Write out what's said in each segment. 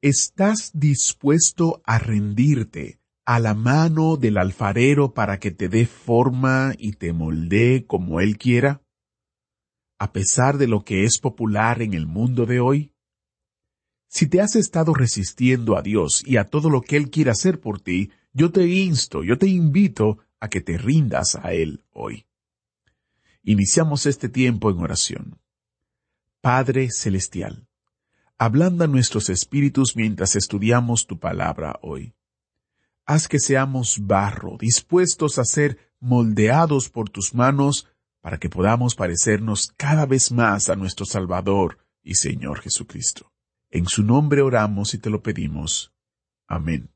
¿Estás dispuesto a rendirte a la mano del alfarero para que te dé forma y te moldee como él quiera? A pesar de lo que es popular en el mundo de hoy? Si te has estado resistiendo a Dios y a todo lo que Él quiere hacer por ti, yo te insto, yo te invito a que te rindas a Él hoy. Iniciamos este tiempo en oración. Padre Celestial, ablanda nuestros espíritus mientras estudiamos tu palabra hoy. Haz que seamos barro, dispuestos a ser moldeados por tus manos para que podamos parecernos cada vez más a nuestro Salvador y Señor Jesucristo. En su nombre oramos y te lo pedimos. Amén.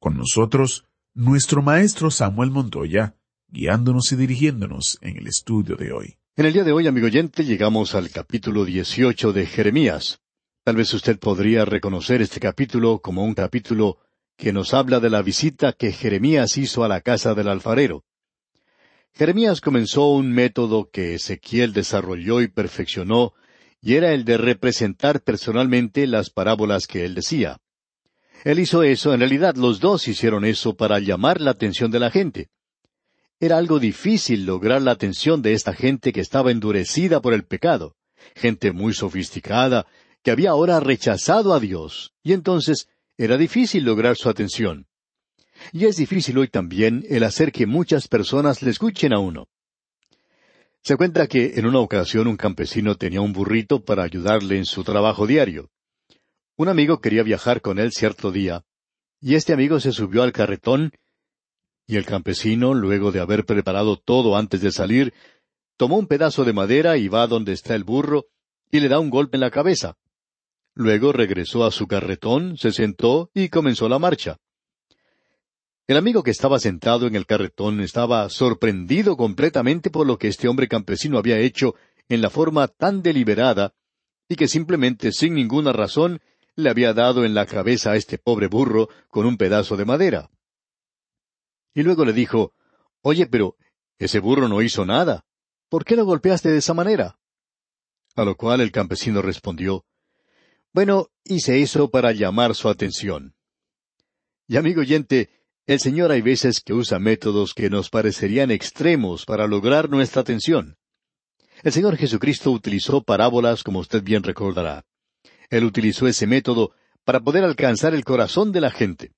Con nosotros, nuestro maestro Samuel Montoya, guiándonos y dirigiéndonos en el estudio de hoy. En el día de hoy, amigo oyente, llegamos al capítulo 18 de Jeremías. Tal vez usted podría reconocer este capítulo como un capítulo que nos habla de la visita que Jeremías hizo a la casa del alfarero. Jeremías comenzó un método que Ezequiel desarrolló y perfeccionó y era el de representar personalmente las parábolas que él decía. Él hizo eso, en realidad los dos hicieron eso para llamar la atención de la gente. Era algo difícil lograr la atención de esta gente que estaba endurecida por el pecado, gente muy sofisticada, que había ahora rechazado a Dios, y entonces era difícil lograr su atención. Y es difícil hoy también el hacer que muchas personas le escuchen a uno. Se cuenta que en una ocasión un campesino tenía un burrito para ayudarle en su trabajo diario. Un amigo quería viajar con él cierto día, y este amigo se subió al carretón, y el campesino, luego de haber preparado todo antes de salir, tomó un pedazo de madera y va donde está el burro, y le da un golpe en la cabeza. Luego regresó a su carretón, se sentó y comenzó la marcha. El amigo que estaba sentado en el carretón estaba sorprendido completamente por lo que este hombre campesino había hecho en la forma tan deliberada y que simplemente sin ninguna razón le había dado en la cabeza a este pobre burro con un pedazo de madera. Y luego le dijo, Oye, pero ese burro no hizo nada. ¿Por qué lo golpeaste de esa manera? A lo cual el campesino respondió, Bueno, hice eso para llamar su atención. Y amigo oyente, el Señor hay veces que usa métodos que nos parecerían extremos para lograr nuestra atención. El Señor Jesucristo utilizó parábolas, como usted bien recordará. Él utilizó ese método para poder alcanzar el corazón de la gente.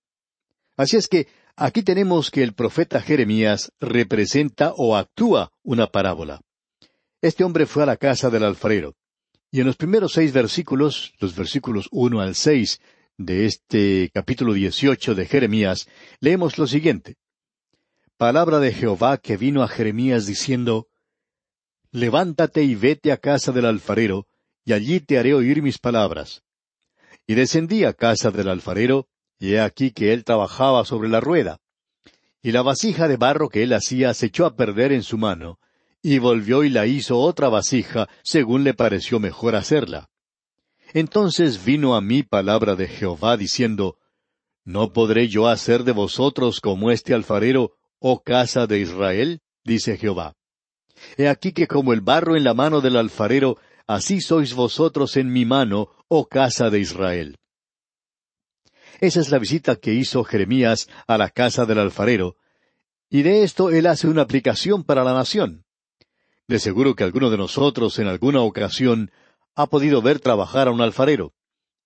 Así es que aquí tenemos que el profeta Jeremías representa o actúa una parábola. Este hombre fue a la casa del alfarero. Y en los primeros seis versículos, los versículos uno al seis, de este capítulo 18 de Jeremías, leemos lo siguiente. Palabra de Jehová que vino a Jeremías diciendo, Levántate y vete a casa del alfarero, y allí te haré oír mis palabras. Y descendí a casa del alfarero, y he aquí que él trabajaba sobre la rueda. Y la vasija de barro que él hacía se echó a perder en su mano, y volvió y la hizo otra vasija, según le pareció mejor hacerla. Entonces vino a mí palabra de Jehová diciendo, ¿No podré yo hacer de vosotros como este alfarero, oh casa de Israel? dice Jehová. He aquí que como el barro en la mano del alfarero, así sois vosotros en mi mano, oh casa de Israel. Esa es la visita que hizo Jeremías a la casa del alfarero, y de esto él hace una aplicación para la nación. De seguro que alguno de nosotros en alguna ocasión ha podido ver trabajar a un alfarero.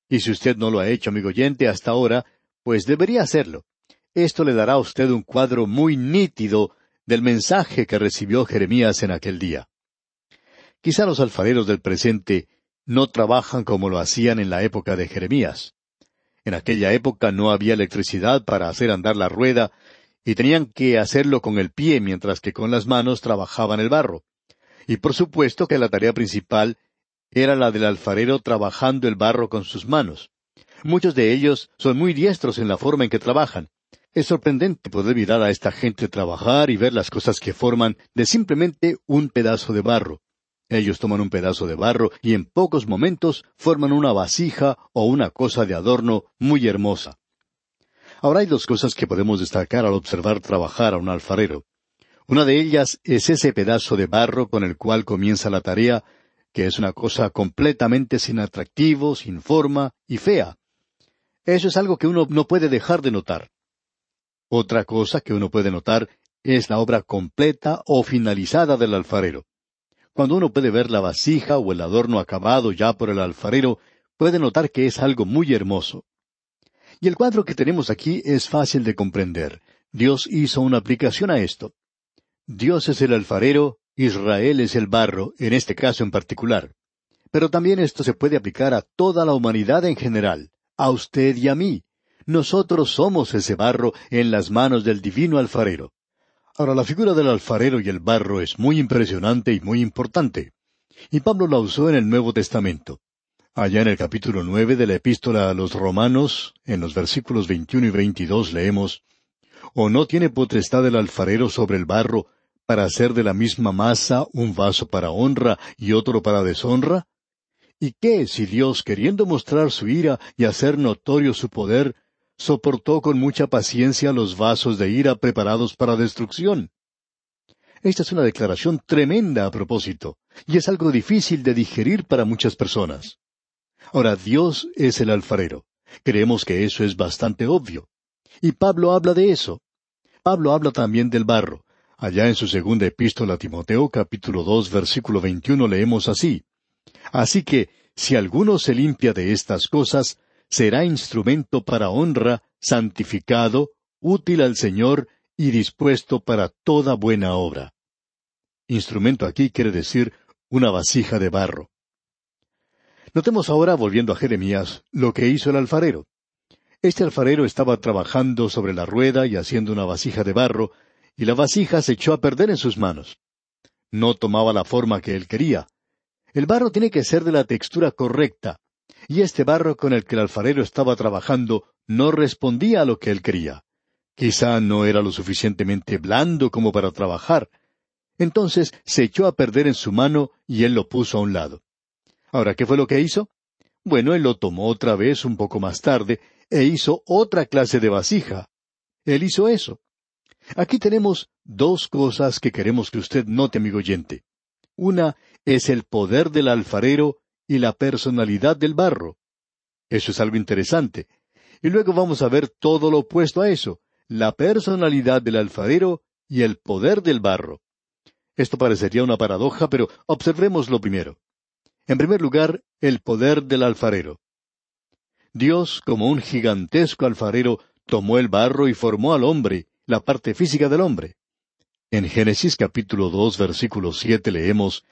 Y si usted no lo ha hecho, amigo oyente, hasta ahora, pues debería hacerlo. Esto le dará a usted un cuadro muy nítido del mensaje que recibió Jeremías en aquel día. Quizá los alfareros del presente no trabajan como lo hacían en la época de Jeremías. En aquella época no había electricidad para hacer andar la rueda y tenían que hacerlo con el pie mientras que con las manos trabajaban el barro. Y por supuesto que la tarea principal era la del alfarero trabajando el barro con sus manos. Muchos de ellos son muy diestros en la forma en que trabajan. Es sorprendente poder mirar a esta gente trabajar y ver las cosas que forman de simplemente un pedazo de barro. Ellos toman un pedazo de barro y en pocos momentos forman una vasija o una cosa de adorno muy hermosa. Ahora hay dos cosas que podemos destacar al observar trabajar a un alfarero. Una de ellas es ese pedazo de barro con el cual comienza la tarea, que es una cosa completamente sin atractivo, sin forma y fea. Eso es algo que uno no puede dejar de notar. Otra cosa que uno puede notar es la obra completa o finalizada del alfarero. Cuando uno puede ver la vasija o el adorno acabado ya por el alfarero, puede notar que es algo muy hermoso. Y el cuadro que tenemos aquí es fácil de comprender. Dios hizo una aplicación a esto. Dios es el alfarero, Israel es el barro, en este caso en particular. Pero también esto se puede aplicar a toda la humanidad en general, a usted y a mí. Nosotros somos ese barro en las manos del divino alfarero. Ahora, la figura del alfarero y el barro es muy impresionante y muy importante. Y Pablo la usó en el Nuevo Testamento. Allá en el capítulo nueve de la epístola a los Romanos, en los versículos veintiuno y veintidós leemos ¿O no tiene potestad el alfarero sobre el barro para hacer de la misma masa un vaso para honra y otro para deshonra? ¿Y qué si Dios, queriendo mostrar su ira y hacer notorio su poder, soportó con mucha paciencia los vasos de ira preparados para destrucción? Esta es una declaración tremenda a propósito, y es algo difícil de digerir para muchas personas. Ahora, Dios es el alfarero. Creemos que eso es bastante obvio. Y Pablo habla de eso. Pablo habla también del barro. Allá en su segunda epístola a Timoteo, capítulo dos, versículo veintiuno, leemos así. Así que, si alguno se limpia de estas cosas, será instrumento para honra, santificado, útil al Señor y dispuesto para toda buena obra. Instrumento aquí quiere decir una vasija de barro. Notemos ahora, volviendo a Jeremías, lo que hizo el alfarero. Este alfarero estaba trabajando sobre la rueda y haciendo una vasija de barro, y la vasija se echó a perder en sus manos. No tomaba la forma que él quería. El barro tiene que ser de la textura correcta, y este barro con el que el alfarero estaba trabajando no respondía a lo que él quería. Quizá no era lo suficientemente blando como para trabajar. Entonces se echó a perder en su mano y él lo puso a un lado. Ahora, ¿qué fue lo que hizo? Bueno, él lo tomó otra vez un poco más tarde e hizo otra clase de vasija. Él hizo eso. Aquí tenemos dos cosas que queremos que usted note, amigo oyente. Una es el poder del alfarero y la personalidad del barro. Eso es algo interesante. Y luego vamos a ver todo lo opuesto a eso, la personalidad del alfarero y el poder del barro. Esto parecería una paradoja, pero observémoslo primero. En primer lugar, el poder del alfarero. Dios, como un gigantesco alfarero, tomó el barro y formó al hombre, la parte física del hombre. En Génesis capítulo dos versículo siete leemos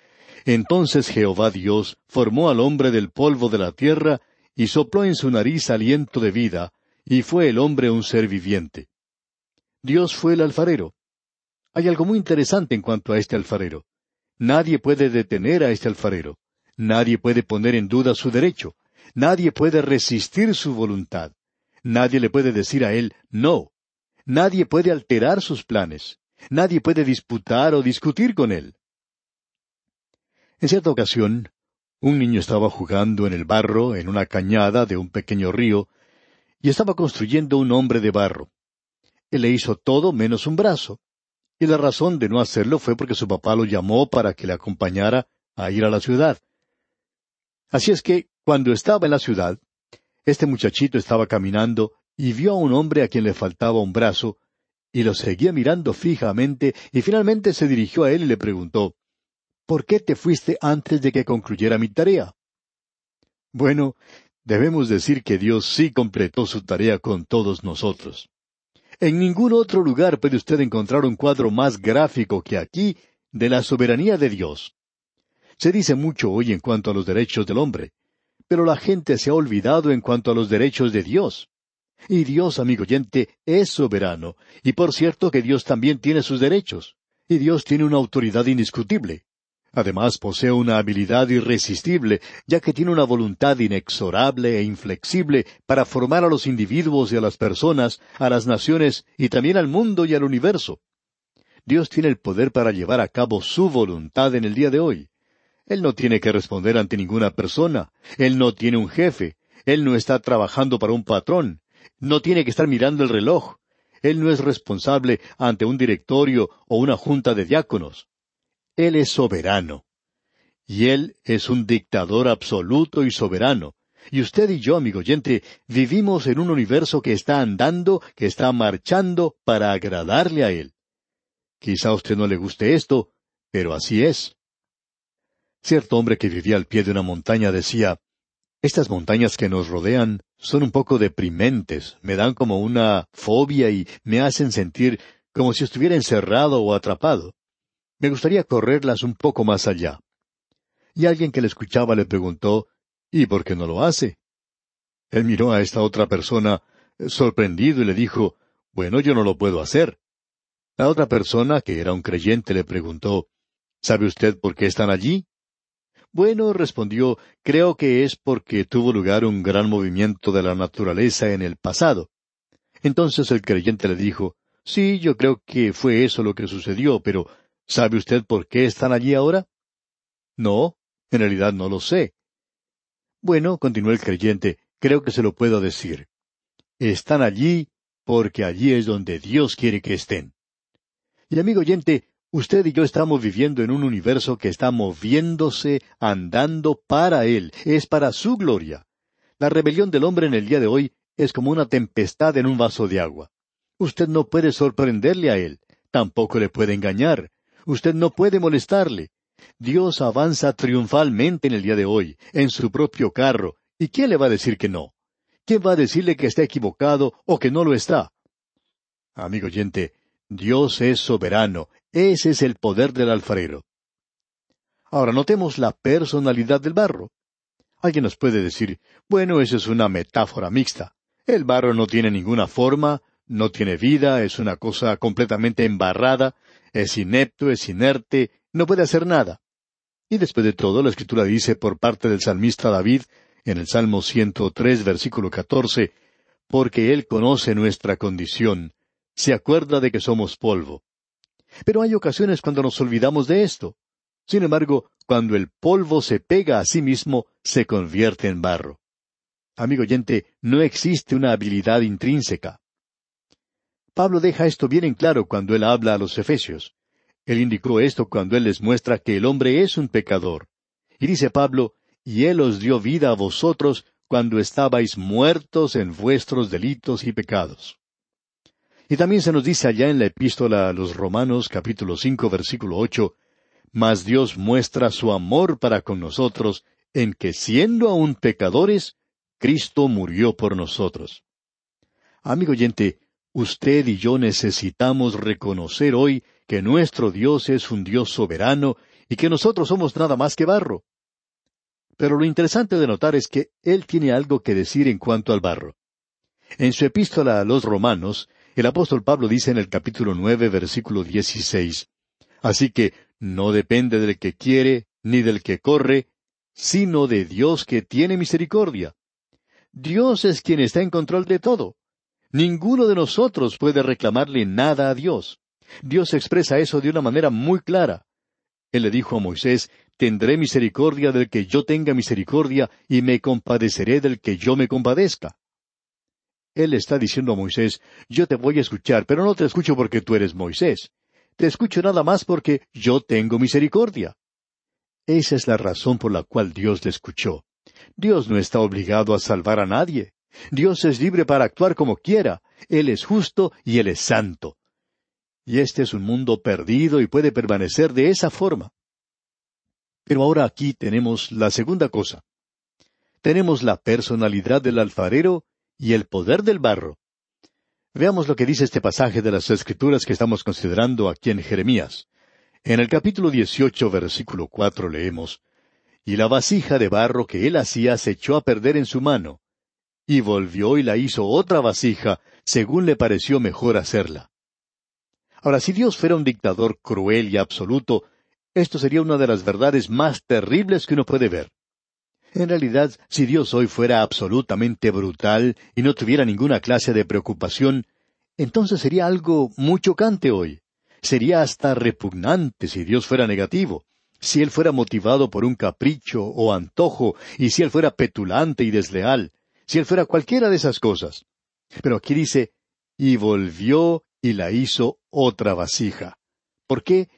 entonces Jehová Dios formó al hombre del polvo de la tierra y sopló en su nariz aliento de vida, y fue el hombre un ser viviente. Dios fue el alfarero. Hay algo muy interesante en cuanto a este alfarero. Nadie puede detener a este alfarero. Nadie puede poner en duda su derecho. Nadie puede resistir su voluntad. Nadie le puede decir a él no. Nadie puede alterar sus planes. Nadie puede disputar o discutir con él. En cierta ocasión, un niño estaba jugando en el barro en una cañada de un pequeño río, y estaba construyendo un hombre de barro. Él le hizo todo menos un brazo, y la razón de no hacerlo fue porque su papá lo llamó para que le acompañara a ir a la ciudad. Así es que, cuando estaba en la ciudad, este muchachito estaba caminando y vio a un hombre a quien le faltaba un brazo, y lo seguía mirando fijamente, y finalmente se dirigió a él y le preguntó, ¿por qué te fuiste antes de que concluyera mi tarea? Bueno, debemos decir que Dios sí completó su tarea con todos nosotros. En ningún otro lugar puede usted encontrar un cuadro más gráfico que aquí de la soberanía de Dios. Se dice mucho hoy en cuanto a los derechos del hombre, pero la gente se ha olvidado en cuanto a los derechos de Dios. Y Dios, amigo oyente, es soberano, y por cierto que Dios también tiene sus derechos, y Dios tiene una autoridad indiscutible. Además posee una habilidad irresistible, ya que tiene una voluntad inexorable e inflexible para formar a los individuos y a las personas, a las naciones y también al mundo y al universo. Dios tiene el poder para llevar a cabo su voluntad en el día de hoy. Él no tiene que responder ante ninguna persona. Él no tiene un jefe. Él no está trabajando para un patrón. No tiene que estar mirando el reloj. Él no es responsable ante un directorio o una junta de diáconos. Él es soberano. Y Él es un dictador absoluto y soberano. Y usted y yo, amigo oyente, vivimos en un universo que está andando, que está marchando para agradarle a Él. Quizá a usted no le guste esto, pero así es. Cierto hombre que vivía al pie de una montaña decía, Estas montañas que nos rodean son un poco deprimentes, me dan como una fobia y me hacen sentir como si estuviera encerrado o atrapado. Me gustaría correrlas un poco más allá. Y alguien que le escuchaba le preguntó, ¿Y por qué no lo hace? Él miró a esta otra persona sorprendido y le dijo, Bueno, yo no lo puedo hacer. La otra persona, que era un creyente, le preguntó, ¿Sabe usted por qué están allí? Bueno, respondió, creo que es porque tuvo lugar un gran movimiento de la naturaleza en el pasado. Entonces el creyente le dijo, Sí, yo creo que fue eso lo que sucedió, pero ¿sabe usted por qué están allí ahora? No, en realidad no lo sé. Bueno, continuó el creyente, creo que se lo puedo decir. Están allí porque allí es donde Dios quiere que estén. Y amigo oyente, usted y yo estamos viviendo en un universo que está moviéndose, andando para Él, es para su gloria. La rebelión del hombre en el día de hoy es como una tempestad en un vaso de agua. Usted no puede sorprenderle a Él, tampoco le puede engañar, usted no puede molestarle. Dios avanza triunfalmente en el día de hoy, en su propio carro, ¿y quién le va a decir que no? ¿Quién va a decirle que está equivocado o que no lo está? Amigo oyente, Dios es soberano, ese es el poder del alfarero. Ahora notemos la personalidad del barro. Alguien nos puede decir, bueno, eso es una metáfora mixta. El barro no tiene ninguna forma, no tiene vida, es una cosa completamente embarrada, es inepto, es inerte, no puede hacer nada. Y después de todo, la Escritura dice por parte del salmista David, en el Salmo 103, versículo 14, porque Él conoce nuestra condición, se acuerda de que somos polvo. Pero hay ocasiones cuando nos olvidamos de esto. Sin embargo, cuando el polvo se pega a sí mismo, se convierte en barro. Amigo oyente, no existe una habilidad intrínseca. Pablo deja esto bien en claro cuando él habla a los Efesios. Él indicó esto cuando él les muestra que el hombre es un pecador. Y dice Pablo, y él os dio vida a vosotros cuando estabais muertos en vuestros delitos y pecados. Y también se nos dice allá en la epístola a los Romanos capítulo cinco versículo ocho, Mas Dios muestra su amor para con nosotros en que siendo aún pecadores, Cristo murió por nosotros. Amigo oyente, usted y yo necesitamos reconocer hoy que nuestro Dios es un Dios soberano y que nosotros somos nada más que barro. Pero lo interesante de notar es que Él tiene algo que decir en cuanto al barro. En su epístola a los Romanos, el apóstol Pablo dice en el capítulo nueve, versículo dieciséis, Así que no depende del que quiere, ni del que corre, sino de Dios que tiene misericordia. Dios es quien está en control de todo. Ninguno de nosotros puede reclamarle nada a Dios. Dios expresa eso de una manera muy clara. Él le dijo a Moisés, Tendré misericordia del que yo tenga misericordia, y me compadeceré del que yo me compadezca. Él está diciendo a Moisés, yo te voy a escuchar, pero no te escucho porque tú eres Moisés. Te escucho nada más porque yo tengo misericordia. Esa es la razón por la cual Dios le escuchó. Dios no está obligado a salvar a nadie. Dios es libre para actuar como quiera. Él es justo y Él es santo. Y este es un mundo perdido y puede permanecer de esa forma. Pero ahora aquí tenemos la segunda cosa. Tenemos la personalidad del alfarero y el poder del barro. Veamos lo que dice este pasaje de las Escrituras que estamos considerando aquí en Jeremías. En el capítulo 18, versículo cuatro leemos, Y la vasija de barro que él hacía se echó a perder en su mano, y volvió y la hizo otra vasija, según le pareció mejor hacerla. Ahora, si Dios fuera un dictador cruel y absoluto, Esto sería una de las verdades más terribles que uno puede ver. En realidad, si Dios hoy fuera absolutamente brutal y no tuviera ninguna clase de preocupación, entonces sería algo muy chocante hoy. Sería hasta repugnante si Dios fuera negativo, si Él fuera motivado por un capricho o antojo, y si Él fuera petulante y desleal, si Él fuera cualquiera de esas cosas. Pero aquí dice, y volvió y la hizo otra vasija. ¿Por qué?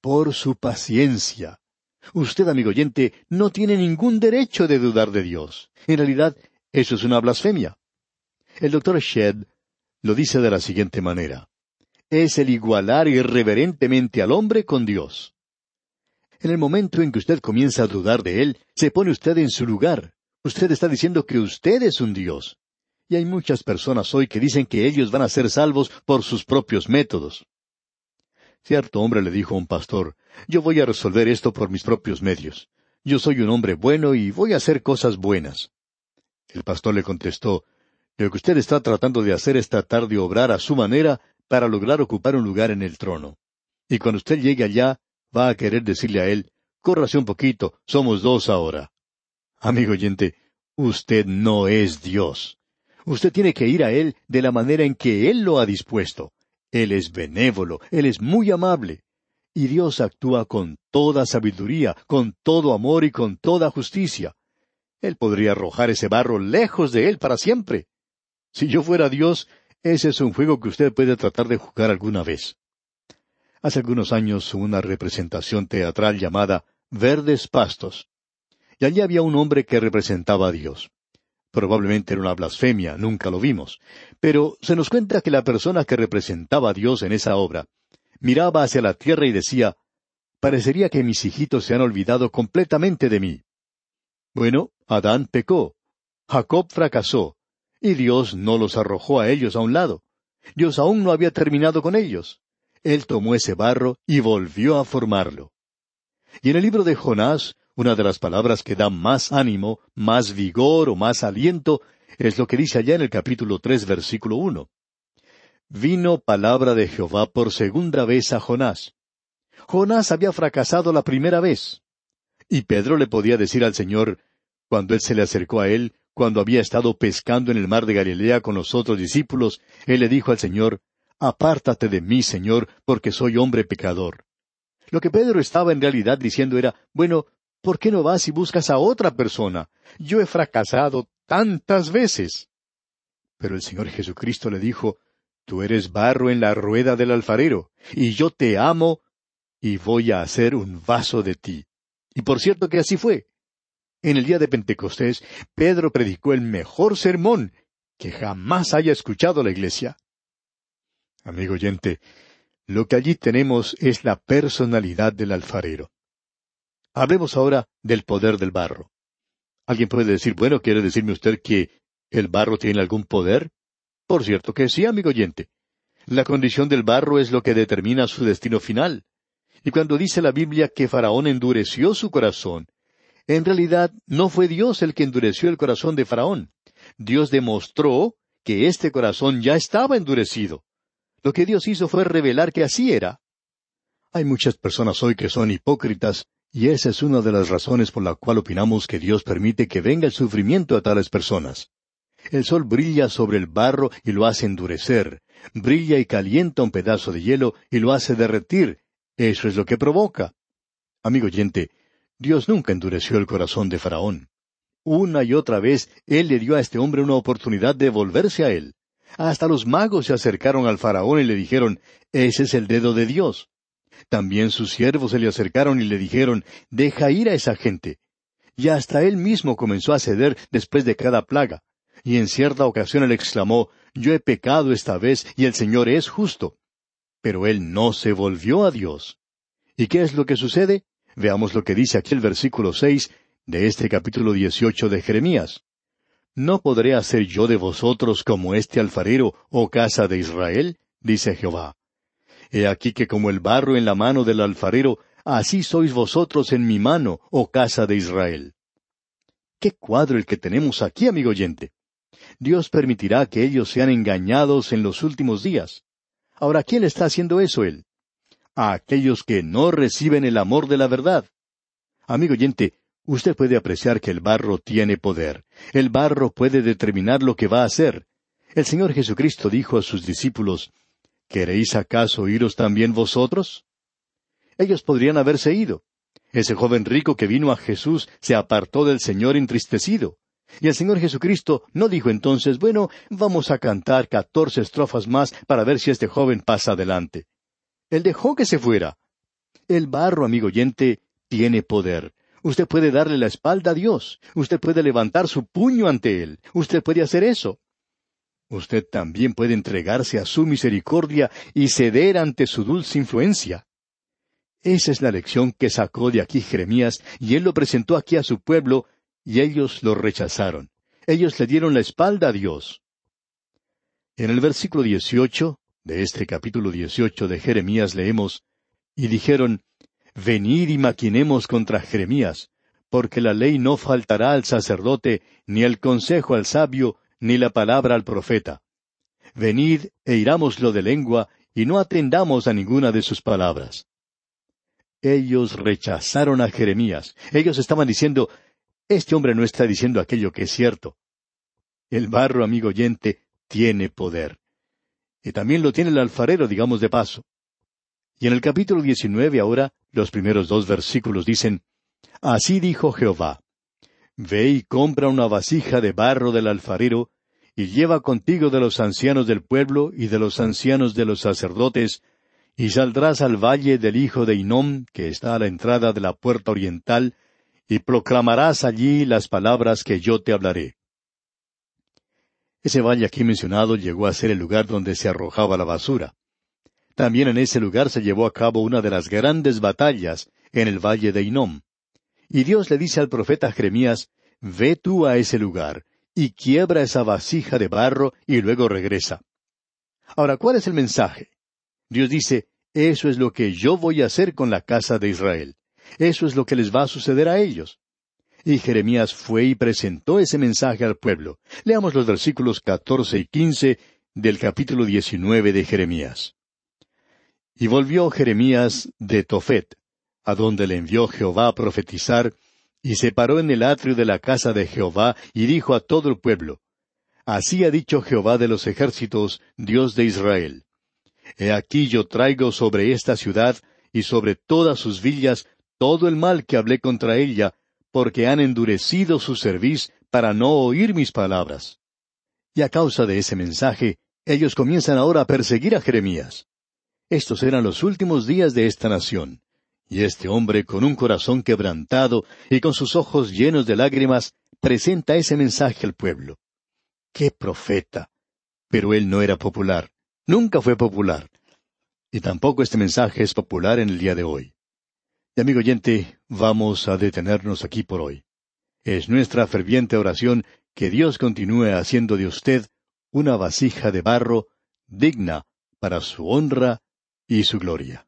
Por su paciencia. Usted, amigo oyente, no tiene ningún derecho de dudar de Dios. En realidad, eso es una blasfemia. El doctor Shedd lo dice de la siguiente manera. Es el igualar irreverentemente al hombre con Dios. En el momento en que usted comienza a dudar de Él, se pone usted en su lugar. Usted está diciendo que usted es un Dios. Y hay muchas personas hoy que dicen que ellos van a ser salvos por sus propios métodos. Cierto hombre le dijo a un pastor, yo voy a resolver esto por mis propios medios. Yo soy un hombre bueno y voy a hacer cosas buenas. El pastor le contestó, lo que usted está tratando de hacer es tratar de obrar a su manera para lograr ocupar un lugar en el trono. Y cuando usted llegue allá, va a querer decirle a él, córrase un poquito, somos dos ahora. Amigo oyente, usted no es Dios. Usted tiene que ir a Él de la manera en que Él lo ha dispuesto. Él es benévolo, Él es muy amable. Y Dios actúa con toda sabiduría, con todo amor y con toda justicia. Él podría arrojar ese barro lejos de Él para siempre. Si yo fuera Dios, ese es un juego que usted puede tratar de jugar alguna vez. Hace algunos años hubo una representación teatral llamada Verdes Pastos. Y allí había un hombre que representaba a Dios. Probablemente era una blasfemia, nunca lo vimos. Pero se nos cuenta que la persona que representaba a Dios en esa obra miraba hacia la tierra y decía, Parecería que mis hijitos se han olvidado completamente de mí. Bueno, Adán pecó, Jacob fracasó, y Dios no los arrojó a ellos a un lado. Dios aún no había terminado con ellos. Él tomó ese barro y volvió a formarlo. Y en el libro de Jonás, una de las palabras que da más ánimo, más vigor o más aliento, es lo que dice allá en el capítulo tres, versículo uno. Vino palabra de Jehová por segunda vez a Jonás. Jonás había fracasado la primera vez. Y Pedro le podía decir al Señor, cuando él se le acercó a él, cuando había estado pescando en el mar de Galilea con los otros discípulos, él le dijo al Señor, Apártate de mí, Señor, porque soy hombre pecador. Lo que Pedro estaba en realidad diciendo era, bueno, ¿por qué no vas y buscas a otra persona? Yo he fracasado tantas veces. Pero el Señor Jesucristo le dijo, Tú eres barro en la rueda del alfarero, y yo te amo, y voy a hacer un vaso de ti. Y por cierto que así fue. En el día de Pentecostés, Pedro predicó el mejor sermón que jamás haya escuchado la iglesia. Amigo oyente, lo que allí tenemos es la personalidad del alfarero. Hablemos ahora del poder del barro. Alguien puede decir, bueno, ¿quiere decirme usted que el barro tiene algún poder? Por cierto que sí, amigo oyente. La condición del barro es lo que determina su destino final. Y cuando dice la Biblia que Faraón endureció su corazón, en realidad no fue Dios el que endureció el corazón de Faraón. Dios demostró que este corazón ya estaba endurecido. Lo que Dios hizo fue revelar que así era. Hay muchas personas hoy que son hipócritas, y esa es una de las razones por la cual opinamos que Dios permite que venga el sufrimiento a tales personas. El sol brilla sobre el barro y lo hace endurecer, brilla y calienta un pedazo de hielo y lo hace derretir. Eso es lo que provoca. Amigo oyente, Dios nunca endureció el corazón de Faraón. Una y otra vez Él le dio a este hombre una oportunidad de volverse a Él. Hasta los magos se acercaron al faraón y le dijeron, Ese es el dedo de Dios. También sus siervos se le acercaron y le dijeron, Deja ir a esa gente. Y hasta él mismo comenzó a ceder después de cada plaga. Y en cierta ocasión él exclamó, Yo he pecado esta vez y el Señor es justo. Pero él no se volvió a Dios. ¿Y qué es lo que sucede? Veamos lo que dice aquí el versículo seis de este capítulo dieciocho de Jeremías. ¿No podré hacer yo de vosotros como este alfarero, oh casa de Israel? dice Jehová. He aquí que como el barro en la mano del alfarero, así sois vosotros en mi mano, oh casa de Israel. Qué cuadro el que tenemos aquí, amigo oyente. Dios permitirá que ellos sean engañados en los últimos días. Ahora, ¿quién está haciendo eso él? a aquellos que no reciben el amor de la verdad. Amigo oyente, usted puede apreciar que el barro tiene poder. El barro puede determinar lo que va a hacer. El Señor Jesucristo dijo a sus discípulos, ¿Queréis acaso iros también vosotros? Ellos podrían haberse ido. Ese joven rico que vino a Jesús se apartó del Señor entristecido. Y el Señor Jesucristo no dijo entonces, bueno, vamos a cantar catorce estrofas más para ver si este joven pasa adelante. Él dejó que se fuera. El barro, amigo oyente, tiene poder. Usted puede darle la espalda a Dios. Usted puede levantar su puño ante Él. Usted puede hacer eso. Usted también puede entregarse a su misericordia y ceder ante su dulce influencia. Esa es la lección que sacó de aquí Jeremías, y él lo presentó aquí a su pueblo, y ellos lo rechazaron. Ellos le dieron la espalda a Dios. En el versículo dieciocho de este capítulo dieciocho de Jeremías leemos, y dijeron, Venid y maquinemos contra Jeremías, porque la ley no faltará al sacerdote, ni el consejo al sabio, ni la palabra al profeta. Venid e irámoslo de lengua, y no atendamos a ninguna de sus palabras. Ellos rechazaron a Jeremías. Ellos estaban diciendo, este hombre no está diciendo aquello que es cierto. El barro, amigo oyente, tiene poder y también lo tiene el alfarero, digamos de paso. Y en el capítulo diecinueve ahora, los primeros dos versículos dicen, Así dijo Jehová, Ve y compra una vasija de barro del alfarero, y lleva contigo de los ancianos del pueblo y de los ancianos de los sacerdotes, y saldrás al valle del hijo de Inom, que está a la entrada de la puerta oriental, y proclamarás allí las palabras que yo te hablaré. Ese valle aquí mencionado llegó a ser el lugar donde se arrojaba la basura. También en ese lugar se llevó a cabo una de las grandes batallas en el valle de Inom. Y Dios le dice al profeta Jeremías, Ve tú a ese lugar, y quiebra esa vasija de barro, y luego regresa. Ahora, ¿cuál es el mensaje? Dios dice, Eso es lo que yo voy a hacer con la casa de Israel. Eso es lo que les va a suceder a ellos. Y Jeremías fue y presentó ese mensaje al pueblo. Leamos los versículos catorce y quince del capítulo diecinueve de Jeremías. Y volvió Jeremías de Tofet, a donde le envió Jehová a profetizar, y se paró en el atrio de la casa de Jehová, y dijo a todo el pueblo, Así ha dicho Jehová de los ejércitos, Dios de Israel. He aquí yo traigo sobre esta ciudad y sobre todas sus villas todo el mal que hablé contra ella, porque han endurecido su cerviz para no oír mis palabras. Y a causa de ese mensaje, ellos comienzan ahora a perseguir a Jeremías. Estos eran los últimos días de esta nación. Y este hombre, con un corazón quebrantado y con sus ojos llenos de lágrimas, presenta ese mensaje al pueblo. ¡Qué profeta! Pero él no era popular. Nunca fue popular. Y tampoco este mensaje es popular en el día de hoy. Y amigo oyente, vamos a detenernos aquí por hoy. Es nuestra ferviente oración que Dios continúe haciendo de usted una vasija de barro digna para su honra y su gloria.